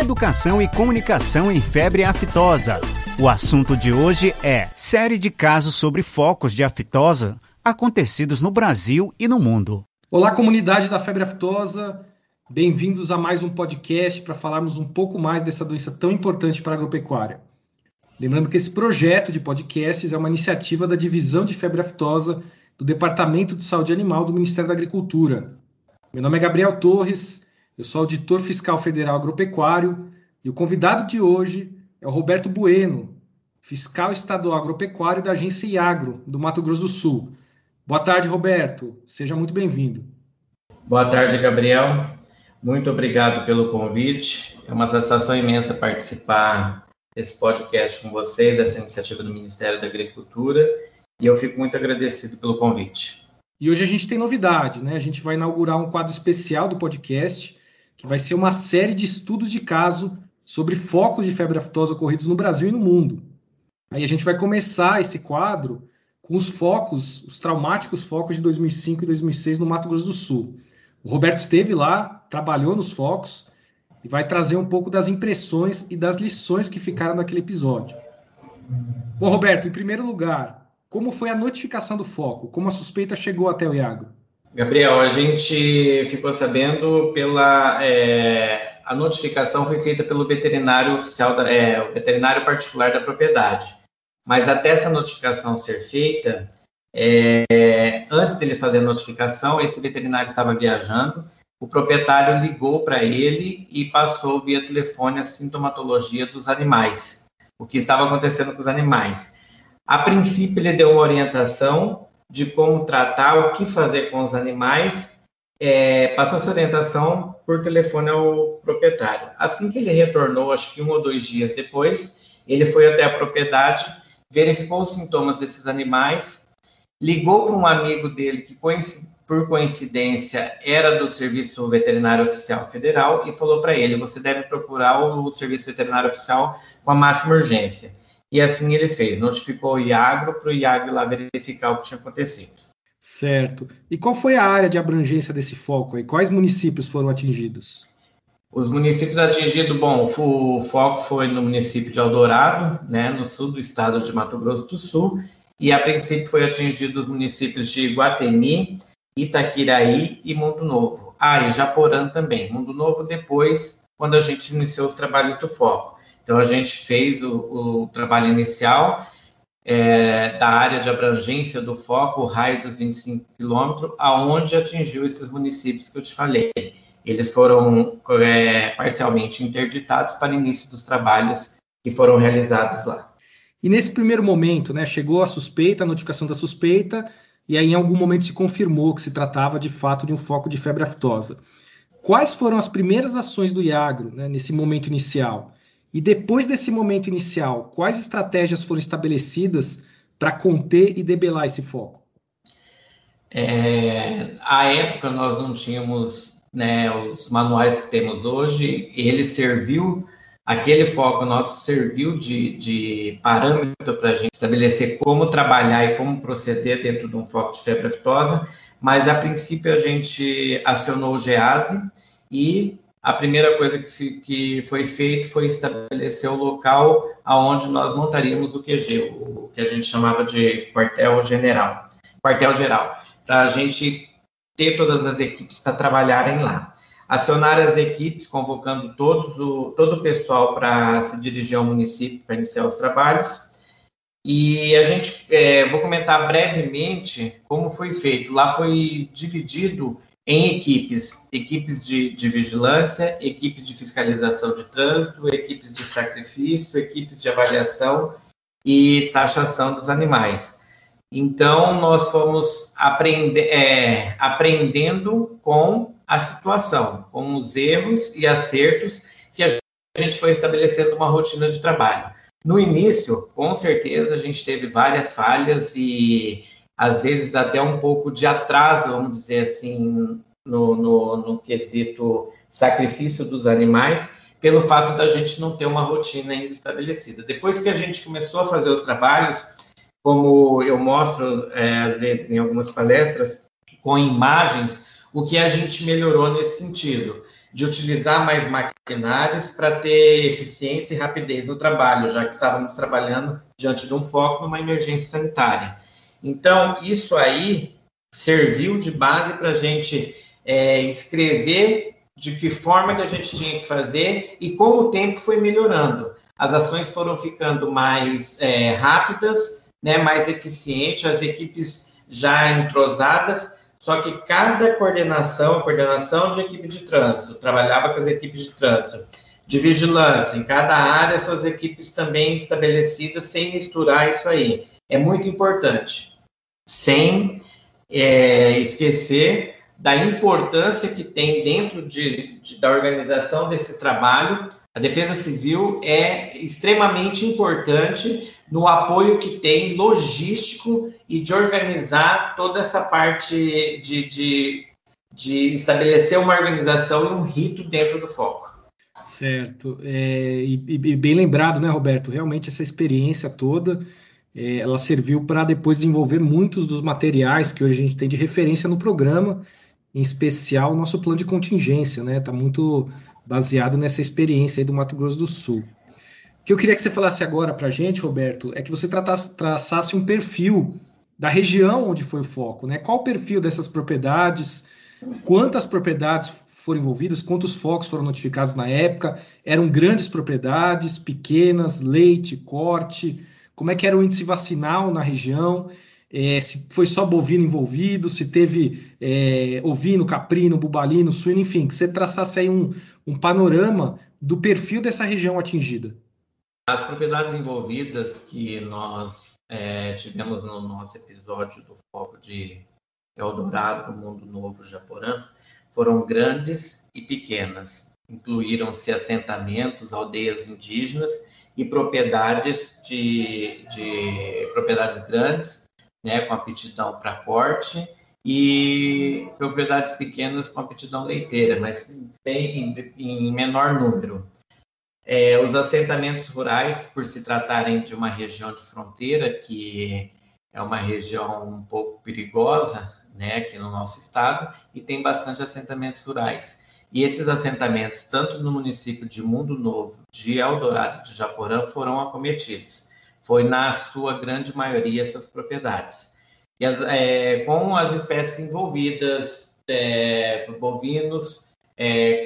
Educação e comunicação em febre aftosa. O assunto de hoje é série de casos sobre focos de aftosa acontecidos no Brasil e no mundo. Olá, comunidade da febre aftosa. Bem-vindos a mais um podcast para falarmos um pouco mais dessa doença tão importante para a agropecuária. Lembrando que esse projeto de podcasts é uma iniciativa da Divisão de Febre Aftosa do Departamento de Saúde Animal do Ministério da Agricultura. Meu nome é Gabriel Torres, eu sou auditor fiscal federal agropecuário e o convidado de hoje é o Roberto Bueno, fiscal estadual agropecuário da agência Iagro, do Mato Grosso do Sul. Boa tarde, Roberto. Seja muito bem-vindo. Boa tarde, Gabriel. Muito obrigado pelo convite. É uma satisfação imensa participar desse podcast com vocês, essa iniciativa do Ministério da Agricultura, e eu fico muito agradecido pelo convite. E hoje a gente tem novidade, né? A gente vai inaugurar um quadro especial do podcast que vai ser uma série de estudos de caso sobre focos de febre aftosa ocorridos no Brasil e no mundo. Aí a gente vai começar esse quadro com os focos, os traumáticos focos de 2005 e 2006 no Mato Grosso do Sul. O Roberto esteve lá, trabalhou nos focos e vai trazer um pouco das impressões e das lições que ficaram naquele episódio. Bom, Roberto, em primeiro lugar, como foi a notificação do foco? Como a suspeita chegou até o Iago? Gabriel, a gente ficou sabendo pela é, a notificação foi feita pelo veterinário oficial, da, é, o veterinário particular da propriedade. Mas até essa notificação ser feita, é, antes dele fazer a notificação, esse veterinário estava viajando, o proprietário ligou para ele e passou via telefone a sintomatologia dos animais, o que estava acontecendo com os animais. A princípio, ele deu uma orientação de como tratar, o que fazer com os animais, é, passou essa orientação por telefone ao proprietário. Assim que ele retornou, acho que um ou dois dias depois, ele foi até a propriedade, verificou os sintomas desses animais, ligou para um amigo dele que, por coincidência, era do Serviço Veterinário Oficial Federal e falou para ele: você deve procurar o Serviço Veterinário Oficial com a máxima urgência. E assim ele fez, notificou o Iagro para o Iagro lá verificar o que tinha acontecido. Certo. E qual foi a área de abrangência desse foco? E quais municípios foram atingidos? Os municípios atingidos, bom, o foco foi no município de Eldorado, né, no sul do estado de Mato Grosso do Sul, e a princípio foi atingido os municípios de Guatemi, Itaquiraí e Mundo Novo. Ah, e Japorã também. Mundo Novo depois, quando a gente iniciou os trabalhos do foco. Então, a gente fez o, o trabalho inicial é, da área de abrangência do foco, o raio dos 25 quilômetros, aonde atingiu esses municípios que eu te falei. Eles foram é, parcialmente interditados para início dos trabalhos que foram realizados lá. E nesse primeiro momento, né, chegou a suspeita, a notificação da suspeita, e aí em algum momento se confirmou que se tratava de fato de um foco de febre aftosa. Quais foram as primeiras ações do Iagro né, nesse momento inicial? E depois desse momento inicial, quais estratégias foram estabelecidas para conter e debelar esse foco? É, à época nós não tínhamos né, os manuais que temos hoje, ele serviu, aquele foco nosso serviu de, de parâmetro para a gente estabelecer como trabalhar e como proceder dentro de um foco de febre aftosa, mas a princípio a gente acionou o GEASE e a primeira coisa que, que foi feito foi estabelecer o local aonde nós montaríamos o QG, o que a gente chamava de quartel-general, quartel-geral, para a gente ter todas as equipes para trabalharem lá. Acionar as equipes, convocando todos o, todo o pessoal para se dirigir ao município para iniciar os trabalhos. E a gente, é, vou comentar brevemente como foi feito. Lá foi dividido em equipes, equipes de, de, vigilância, equipes de fiscalização de trânsito, equipes de sacrifício, equipes de avaliação e taxação dos animais. Então, nós fomos aprende, é, aprendendo com a situação, com os erros e acertos que a gente foi estabelecendo uma rotina de trabalho. No início, com certeza, a gente teve várias falhas e às vezes até um pouco de atraso, vamos dizer assim, no, no, no quesito sacrifício dos animais, pelo fato da gente não ter uma rotina ainda estabelecida. Depois que a gente começou a fazer os trabalhos, como eu mostro é, às vezes em algumas palestras, com imagens, o que a gente melhorou nesse sentido. de utilizar mais maquinários para ter eficiência e rapidez no trabalho, já que estávamos trabalhando diante de um foco numa emergência sanitária. Então, isso aí serviu de base para a gente é, escrever de que forma que a gente tinha que fazer e com o tempo foi melhorando. As ações foram ficando mais é, rápidas, né, mais eficientes, as equipes já entrosadas, só que cada coordenação, a coordenação de equipe de trânsito, trabalhava com as equipes de trânsito, de vigilância, em cada área, suas equipes também estabelecidas, sem misturar isso aí. É muito importante. Sem é, esquecer da importância que tem dentro de, de, da organização desse trabalho. A Defesa Civil é extremamente importante no apoio que tem logístico e de organizar toda essa parte de, de, de estabelecer uma organização e um rito dentro do foco. Certo. É, e, e, bem lembrado, né, Roberto? Realmente essa experiência toda ela serviu para depois desenvolver muitos dos materiais que hoje a gente tem de referência no programa, em especial o nosso plano de contingência, né? Está muito baseado nessa experiência aí do Mato Grosso do Sul. O que eu queria que você falasse agora para a gente, Roberto, é que você tratasse, traçasse um perfil da região onde foi o foco, né? Qual o perfil dessas propriedades? Quantas propriedades foram envolvidas? Quantos focos foram notificados na época? Eram grandes propriedades, pequenas, leite, corte? Como é que era o índice vacinal na região, é, se foi só bovino envolvido, se teve é, ovino, caprino, bubalino, suíno, enfim, que você traçasse aí um, um panorama do perfil dessa região atingida. As propriedades envolvidas que nós é, tivemos no nosso episódio do foco de Eldorado, Mundo Novo, Japorã, foram grandes e pequenas. Incluíram-se assentamentos, aldeias indígenas e propriedades de, de propriedades grandes, né, com aptidão para corte, e propriedades pequenas com aptidão leiteira, mas bem em, menor número. É, os assentamentos rurais, por se tratarem de uma região de fronteira, que é uma região um pouco perigosa, né, aqui no nosso estado, e tem bastante assentamentos rurais. E esses assentamentos, tanto no município de Mundo Novo, de Eldorado e de Japorã, foram acometidos. Foi, na sua grande maioria, essas propriedades. E as, é, com as espécies envolvidas, é, bovinos, é,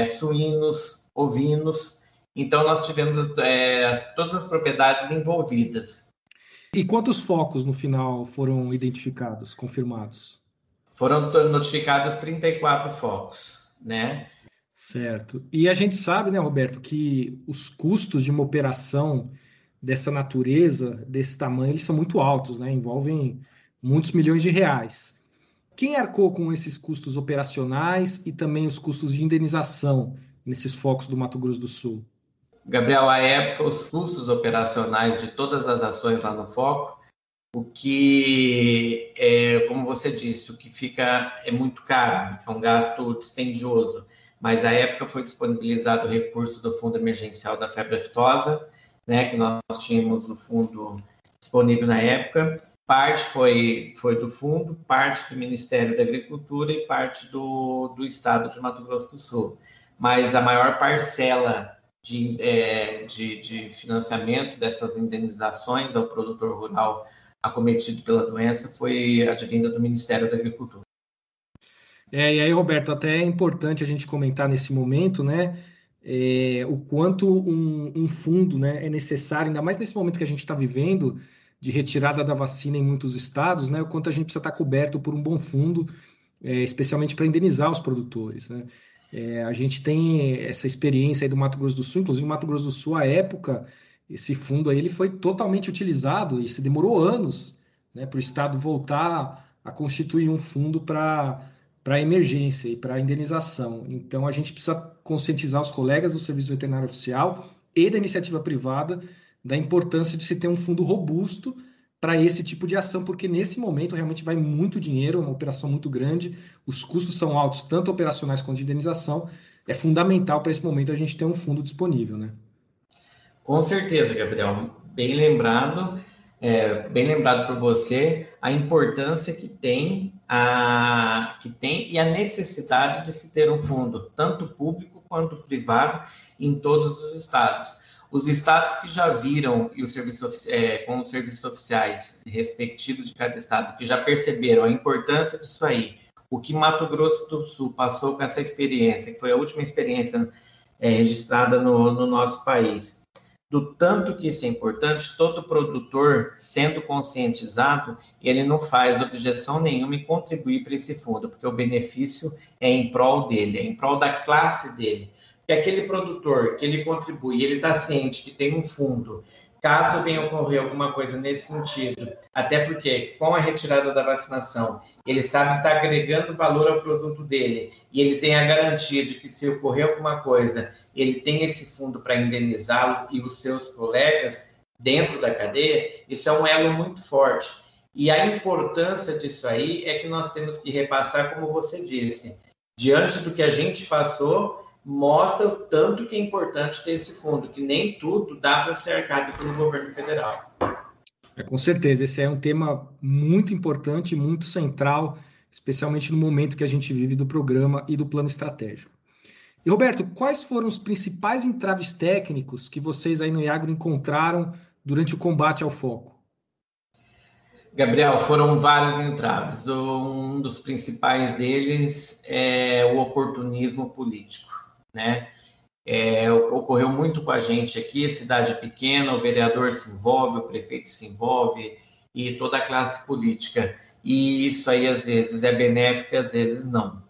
é suínos, ovinos. Então, nós tivemos é, todas as propriedades envolvidas. E quantos focos no final foram identificados, confirmados? Foram notificados 34 focos né? Certo. E a gente sabe, né, Roberto, que os custos de uma operação dessa natureza, desse tamanho, eles são muito altos, né? Envolvem muitos milhões de reais. Quem arcou com esses custos operacionais e também os custos de indenização nesses focos do Mato Grosso do Sul? Gabriel, à época, os custos operacionais de todas as ações lá no foco o que, é, como você disse, o que fica é muito caro, é um gasto dispendioso. Mas à época foi disponibilizado o recurso do Fundo Emergencial da Febre Aftosa, né, que nós tínhamos o fundo disponível na época. Parte foi, foi do fundo, parte do Ministério da Agricultura e parte do, do Estado de Mato Grosso do Sul. Mas a maior parcela de, é, de, de financiamento dessas indenizações ao produtor rural acometido pela doença foi advinda do Ministério da Agricultura. É, e aí, Roberto, até é importante a gente comentar nesse momento, né, é, o quanto um, um, fundo né, é necessário, ainda mais nesse momento que a gente está vivendo, de retirada da vacina em muitos estados, né, o quanto a gente precisa estar coberto por um bom fundo, é, especialmente para indenizar os produtores. Né. É, a gente tem essa experiência aí do Mato Grosso do Sul, inclusive o Mato Grosso do Sul, à época, esse fundo aí ele foi totalmente utilizado e se demorou anos né, para o Estado voltar a constituir um fundo para para emergência e para indenização. Então a gente precisa conscientizar os colegas do Serviço Veterinário Oficial e da iniciativa privada da importância de se ter um fundo robusto para esse tipo de ação, porque nesse momento realmente vai muito dinheiro, é uma operação muito grande, os custos são altos, tanto operacionais quanto de indenização. É fundamental para esse momento a gente ter um fundo disponível, né? Com certeza, Gabriel. Bem lembrado, é, bem lembrado por você, a importância que tem a, que tem e a necessidade de se ter um fundo, tanto público quanto privado, em todos os estados. Os estados que já viram, e os serviços, é, com os serviços oficiais respectivos de cada estado, que já perceberam a importância disso aí, o que Mato Grosso do Sul passou com essa experiência, que foi a última experiência é, registrada no, no nosso país, do tanto que isso é importante, todo produtor, sendo conscientizado, ele não faz objeção nenhuma em contribuir para esse fundo, porque o benefício é em prol dele, é em prol da classe dele. Que aquele produtor que ele contribui, ele está ciente que tem um fundo caso venha ocorrer alguma coisa nesse sentido, até porque com a retirada da vacinação, ele sabe que está agregando valor ao produto dele e ele tem a garantia de que se ocorrer alguma coisa, ele tem esse fundo para indenizá-lo e os seus colegas dentro da cadeia, isso é um elo muito forte. E a importância disso aí é que nós temos que repassar, como você disse, diante do que a gente passou, mostra o tanto que é importante ter esse fundo, que nem tudo dá para ser arcado pelo governo federal. É, com certeza, esse é um tema muito importante, muito central, especialmente no momento que a gente vive do programa e do plano estratégico. E Roberto, quais foram os principais entraves técnicos que vocês aí no Iagro encontraram durante o combate ao foco? Gabriel, foram vários entraves. Um dos principais deles é o oportunismo político né? É, ocorreu muito com a gente aqui, cidade pequena, o vereador se envolve, o prefeito se envolve e toda a classe política. E isso aí às vezes é benéfico, às vezes não.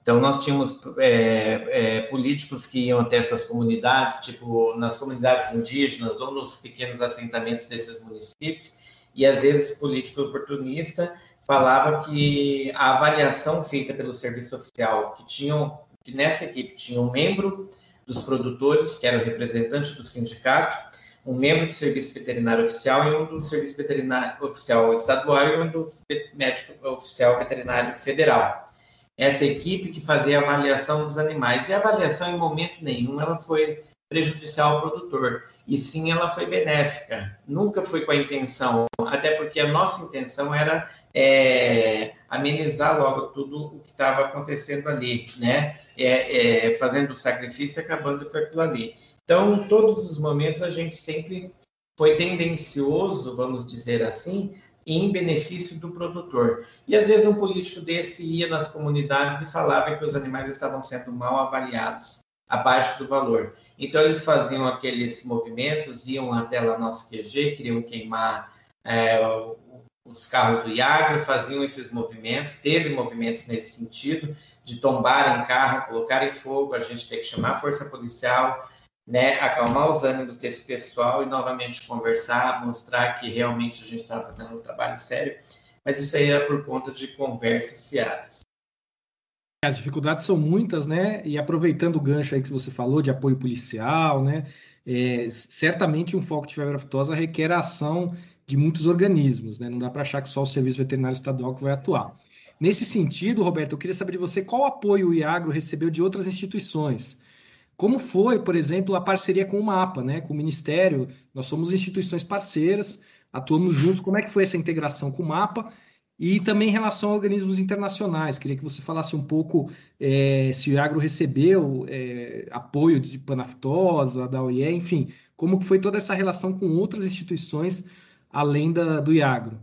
Então nós tínhamos é, é, políticos que iam até essas comunidades, tipo nas comunidades indígenas ou nos pequenos assentamentos desses municípios, e às vezes político oportunista falava que a avaliação feita pelo serviço oficial, que tinham que nessa equipe tinha um membro dos produtores, que era o representante do sindicato, um membro do serviço veterinário oficial e um do serviço veterinário oficial estadual e um do médico oficial veterinário federal. Essa equipe que fazia a avaliação dos animais. E a avaliação, em momento nenhum, ela foi prejudicial ao produtor, e sim ela foi benéfica. Nunca foi com a intenção, até porque a nossa intenção era é, amenizar logo tudo o que estava acontecendo ali, né? É, é, fazendo sacrifício e acabando com aquilo ali. Então, em todos os momentos, a gente sempre foi tendencioso, vamos dizer assim, em benefício do produtor. E às vezes um político desse ia nas comunidades e falava que os animais estavam sendo mal avaliados, abaixo do valor. Então eles faziam aqueles movimentos, iam até lá nosso QG, queriam queimar é, os carros do Iagro faziam esses movimentos, teve movimentos nesse sentido, de tombar em carro, colocar em fogo, a gente tem que chamar a força policial, né, acalmar os ânimos desse pessoal e novamente conversar, mostrar que realmente a gente estava fazendo um trabalho sério, mas isso aí era por conta de conversas fiadas. As dificuldades são muitas, né? E aproveitando o gancho aí que você falou de apoio policial, né? É, certamente um foco de febre aftosa requer ação de muitos organismos, né? Não dá para achar que só o Serviço Veterinário Estadual que vai atuar. Nesse sentido, Roberto, eu queria saber de você qual apoio o IAGRO recebeu de outras instituições. Como foi, por exemplo, a parceria com o MAPA, né? Com o Ministério, nós somos instituições parceiras, atuamos juntos. Como é que foi essa integração com o MAPA? E também em relação a organismos internacionais, queria que você falasse um pouco é, se o IAGRO recebeu é, apoio de Panaftosa, da OIE, enfim, como foi toda essa relação com outras instituições além da, do Iagro?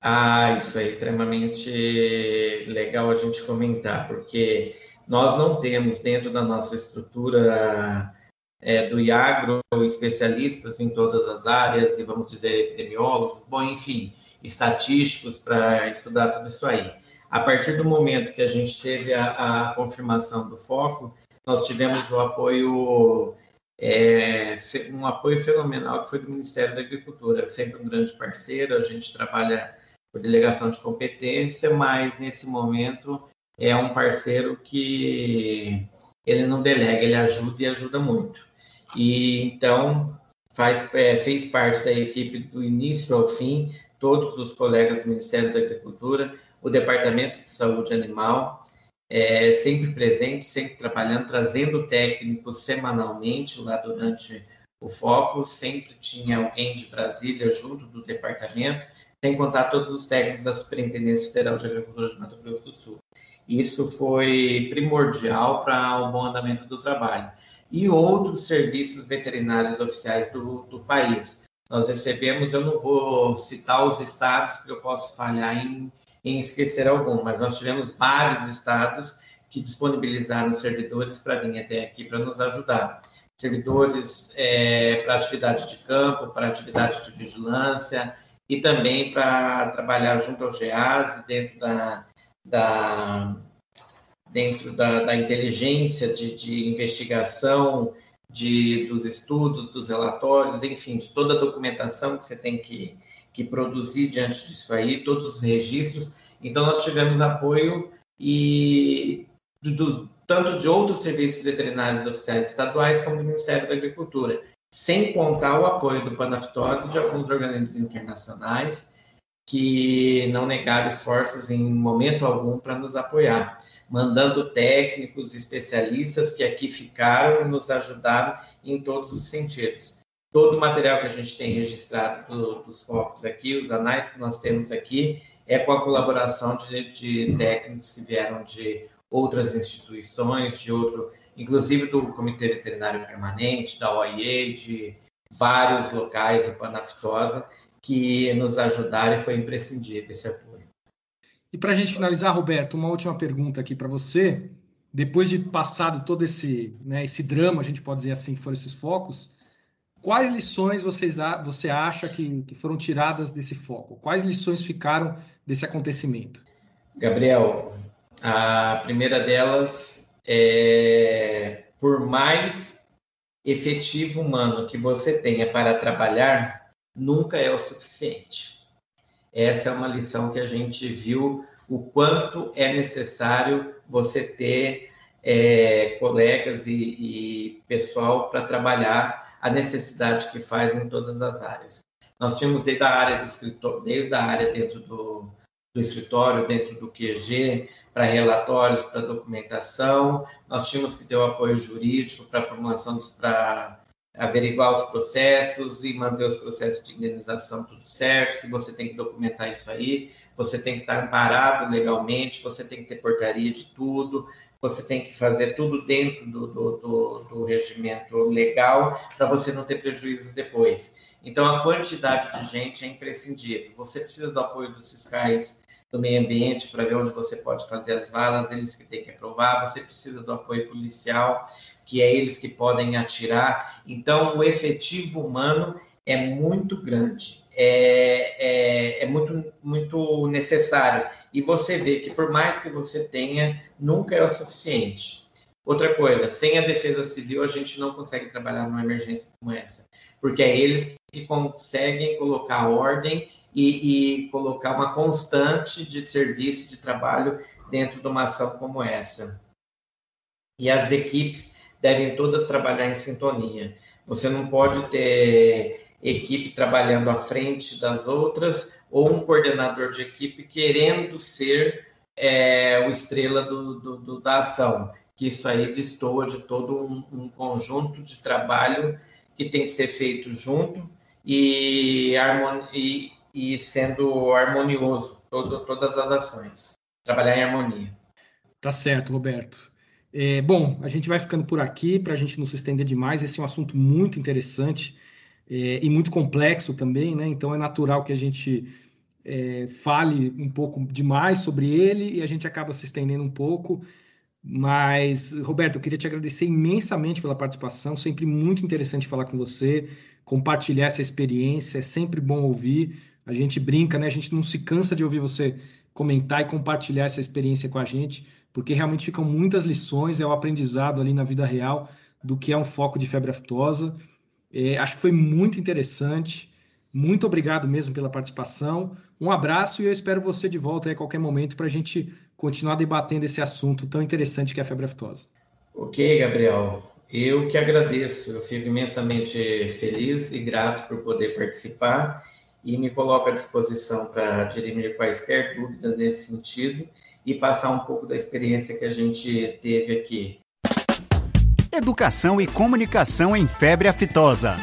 Ah, isso é extremamente legal a gente comentar, porque nós não temos dentro da nossa estrutura é, do Iagro especialistas em todas as áreas, e vamos dizer epidemiólogos, bom, enfim, estatísticos para estudar tudo isso aí. A partir do momento que a gente teve a, a confirmação do foco, nós tivemos o apoio é, um apoio fenomenal que foi do Ministério da Agricultura, sempre um grande parceiro, a gente trabalha por delegação de competência, mas nesse momento é um parceiro que ele não delega, ele ajuda e ajuda muito. E então faz, é, fez parte da equipe do início ao fim, todos os colegas do Ministério da Agricultura, o Departamento de Saúde Animal, é, sempre presente, sempre trabalhando, trazendo técnicos semanalmente lá durante o foco. Sempre tinha alguém de Brasília junto do departamento, sem contar todos os técnicos da Superintendência Federal de Agricultura de Mato Grosso do Sul. Isso foi primordial para o bom andamento do trabalho. E outros serviços veterinários oficiais do, do país. Nós recebemos, eu não vou citar os estados, porque eu posso falhar em, em esquecer algum, mas nós tivemos vários estados que disponibilizaram servidores para vir até aqui para nos ajudar. Servidores é, para atividade de campo, para atividade de vigilância e também para trabalhar junto ao GEAS dentro da, da, dentro da, da inteligência de, de investigação, de, dos estudos, dos relatórios, enfim, de toda a documentação que você tem que, que produzir diante disso aí, todos os registros. Então, nós tivemos apoio e do, tanto de outros serviços veterinários oficiais estaduais como do Ministério da Agricultura, sem contar o apoio do Panaftose e de alguns organismos internacionais que não negaram esforços em momento algum para nos apoiar, mandando técnicos, especialistas que aqui ficaram e nos ajudaram em todos os sentidos. Todo o material que a gente tem registrado do, dos focos aqui, os anais que nós temos aqui, é com a colaboração de, de técnicos que vieram de outras instituições, de outro, inclusive do Comitê Veterinário Permanente, da OIE, de vários locais, o Panaftosa, que nos ajudaram e foi imprescindível esse apoio. E para a gente finalizar, Roberto, uma última pergunta aqui para você. Depois de passado todo esse, né, esse drama, a gente pode dizer assim, que foram esses focos, quais lições vocês, você acha que, que foram tiradas desse foco? Quais lições ficaram desse acontecimento? Gabriel, a primeira delas é por mais efetivo humano que você tenha para trabalhar, nunca é o suficiente. Essa é uma lição que a gente viu o quanto é necessário você ter é, colegas e, e pessoal para trabalhar a necessidade que faz em todas as áreas. Nós tínhamos desde a área do escritório, desde a área dentro do, do escritório, dentro do QG, para relatórios, para documentação. Nós tínhamos que ter o apoio jurídico para a formulação para averiguar os processos e manter os processos de indenização tudo certo, que você tem que documentar isso aí, você tem que estar amparado legalmente, você tem que ter portaria de tudo, você tem que fazer tudo dentro do, do, do, do regimento legal para você não ter prejuízos depois. Então, a quantidade de gente é imprescindível. Você precisa do apoio dos fiscais do meio ambiente para ver onde você pode fazer as valas, eles que têm que aprovar, você precisa do apoio policial, que é eles que podem atirar. Então, o efetivo humano é muito grande, é, é, é muito, muito necessário. E você vê que, por mais que você tenha, nunca é o suficiente. Outra coisa, sem a defesa civil, a gente não consegue trabalhar numa emergência como essa, porque é eles que conseguem colocar ordem e, e colocar uma constante de serviço, de trabalho dentro de uma ação como essa. E as equipes devem todas trabalhar em sintonia. Você não pode ter equipe trabalhando à frente das outras ou um coordenador de equipe querendo ser é, o estrela do, do, do, da ação, que isso aí destoa de todo um, um, conjunto de trabalho que tem que ser feito junto e, e, e sendo harmonioso todo, todas as ações. Trabalhar em harmonia. Tá certo, Roberto. É, bom, a gente vai ficando por aqui para a gente não se estender demais. Esse é um assunto muito interessante é, e muito complexo também, né? Então é natural que a gente é, fale um pouco demais sobre ele e a gente acaba se estendendo um pouco. Mas, Roberto, eu queria te agradecer imensamente pela participação. Sempre muito interessante falar com você, compartilhar essa experiência. É sempre bom ouvir. A gente brinca, né? A gente não se cansa de ouvir você comentar e compartilhar essa experiência com a gente, porque realmente ficam muitas lições, é o aprendizado ali na vida real do que é um foco de febre aftosa. É, acho que foi muito interessante. Muito obrigado mesmo pela participação. Um abraço e eu espero você de volta a qualquer momento para a gente continuar debatendo esse assunto tão interessante que é a febre aftosa. Ok, Gabriel. Eu que agradeço. Eu fico imensamente feliz e grato por poder participar e me coloco à disposição para dirimir quaisquer dúvidas nesse sentido e passar um pouco da experiência que a gente teve aqui. Educação e comunicação em febre aftosa.